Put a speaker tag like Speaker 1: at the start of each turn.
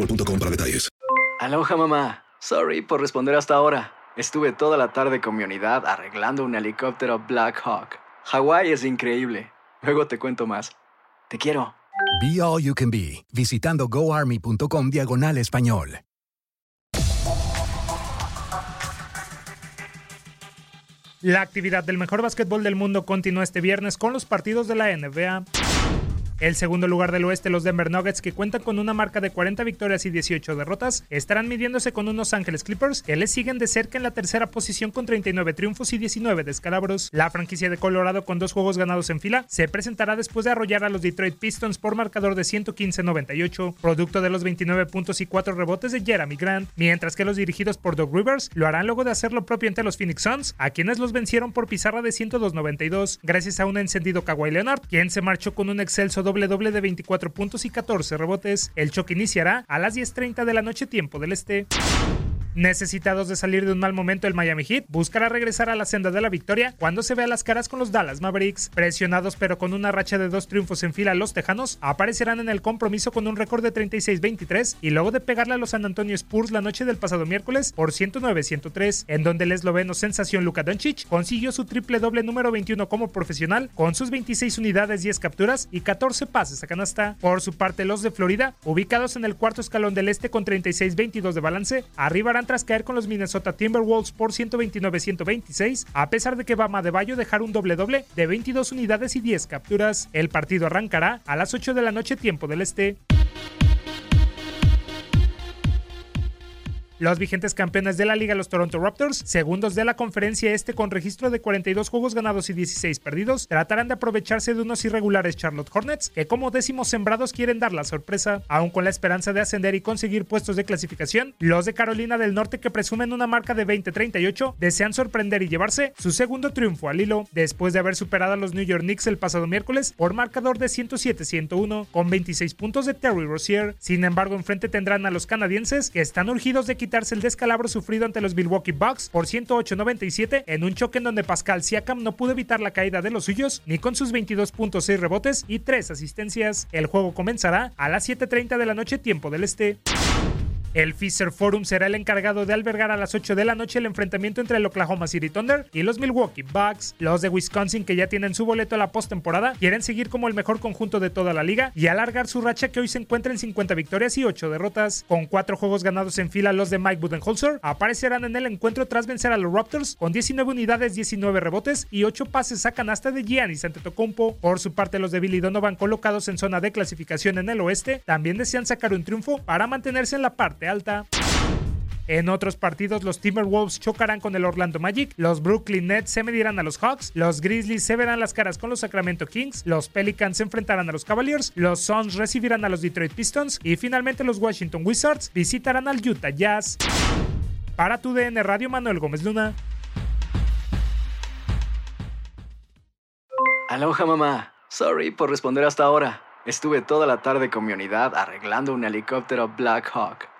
Speaker 1: boostmobile.com para detalles.
Speaker 2: Aloha mamá. Sorry por responder hasta ahora. Estuve toda la tarde con mi unidad arreglando un helicóptero Black Hawk. Hawái es increíble. Luego te cuento más. Te quiero.
Speaker 3: Be All You Can Be, visitando goarmy.com diagonal español.
Speaker 4: La actividad del mejor básquetbol del mundo continúa este viernes con los partidos de la NBA. El segundo lugar del oeste, los Denver Nuggets, que cuentan con una marca de 40 victorias y 18 derrotas, estarán midiéndose con unos Ángeles Clippers, que les siguen de cerca en la tercera posición con 39 triunfos y 19 descalabros. La franquicia de Colorado, con dos juegos ganados en fila, se presentará después de arrollar a los Detroit Pistons por marcador de 115-98, producto de los 29 puntos y 4 rebotes de Jeremy Grant, mientras que los dirigidos por Doug Rivers lo harán luego de hacer lo propio ante los Phoenix Suns, a quienes los vencieron por pizarra de 102-92, gracias a un encendido Kawhi Leonard, quien se marchó con un excelso doble doble de 24 puntos y 14 rebotes. El choque iniciará a las 10.30 de la noche tiempo del este. Necesitados de salir de un mal momento, el Miami Heat buscará regresar a la senda de la victoria cuando se vea las caras con los Dallas Mavericks. Presionados pero con una racha de dos triunfos en fila, los Tejanos aparecerán en el compromiso con un récord de 36-23 y luego de pegarle a los San Antonio Spurs la noche del pasado miércoles por 109-103, en donde el esloveno sensación Luka Doncic consiguió su triple doble número 21 como profesional con sus 26 unidades, 10 capturas y 14 pases a canasta. Por su parte, los de Florida, ubicados en el cuarto escalón del este con 36-22 de balance, arribarán tras caer con los Minnesota Timberwolves por 129-126, a pesar de que Bama de Bayo dejar un doble doble de 22 unidades y 10 capturas. El partido arrancará a las 8 de la noche tiempo del este. Los vigentes campeones de la liga, los Toronto Raptors, segundos de la conferencia este con registro de 42 juegos ganados y 16 perdidos, tratarán de aprovecharse de unos irregulares Charlotte Hornets que como décimos sembrados quieren dar la sorpresa, aún con la esperanza de ascender y conseguir puestos de clasificación. Los de Carolina del Norte que presumen una marca de 20-38 desean sorprender y llevarse su segundo triunfo al hilo, después de haber superado a los New York Knicks el pasado miércoles por marcador de 107-101 con 26 puntos de Terry Rozier. Sin embargo, enfrente tendrán a los canadienses que están urgidos de quitar el descalabro sufrido ante los Milwaukee Bucks por 108-97 en un choque en donde Pascal Siakam no pudo evitar la caída de los suyos ni con sus 22.6 rebotes y 3 asistencias. El juego comenzará a las 7.30 de la noche tiempo del este. El Fisher Forum será el encargado de albergar a las 8 de la noche el enfrentamiento entre el Oklahoma City Thunder y los Milwaukee Bucks. Los de Wisconsin, que ya tienen su boleto a la postemporada, quieren seguir como el mejor conjunto de toda la liga y alargar su racha que hoy se encuentra en 50 victorias y 8 derrotas. Con 4 juegos ganados en fila, los de Mike Budenholzer aparecerán en el encuentro tras vencer a los Raptors con 19 unidades, 19 rebotes y 8 pases a canasta de Giannis Antetokounmpo. Por su parte, los de Billy Donovan colocados en zona de clasificación en el oeste también desean sacar un triunfo para mantenerse en la parte alta. En otros partidos, los Timberwolves chocarán con el Orlando Magic, los Brooklyn Nets se medirán a los Hawks, los Grizzlies se verán las caras con los Sacramento Kings, los Pelicans se enfrentarán a los Cavaliers, los Suns recibirán a los Detroit Pistons y finalmente los Washington Wizards visitarán al Utah Jazz. Para tu DN Radio, Manuel Gómez Luna.
Speaker 2: Aloha mamá. Sorry por responder hasta ahora. Estuve toda la tarde con mi unidad arreglando un helicóptero Black Hawk.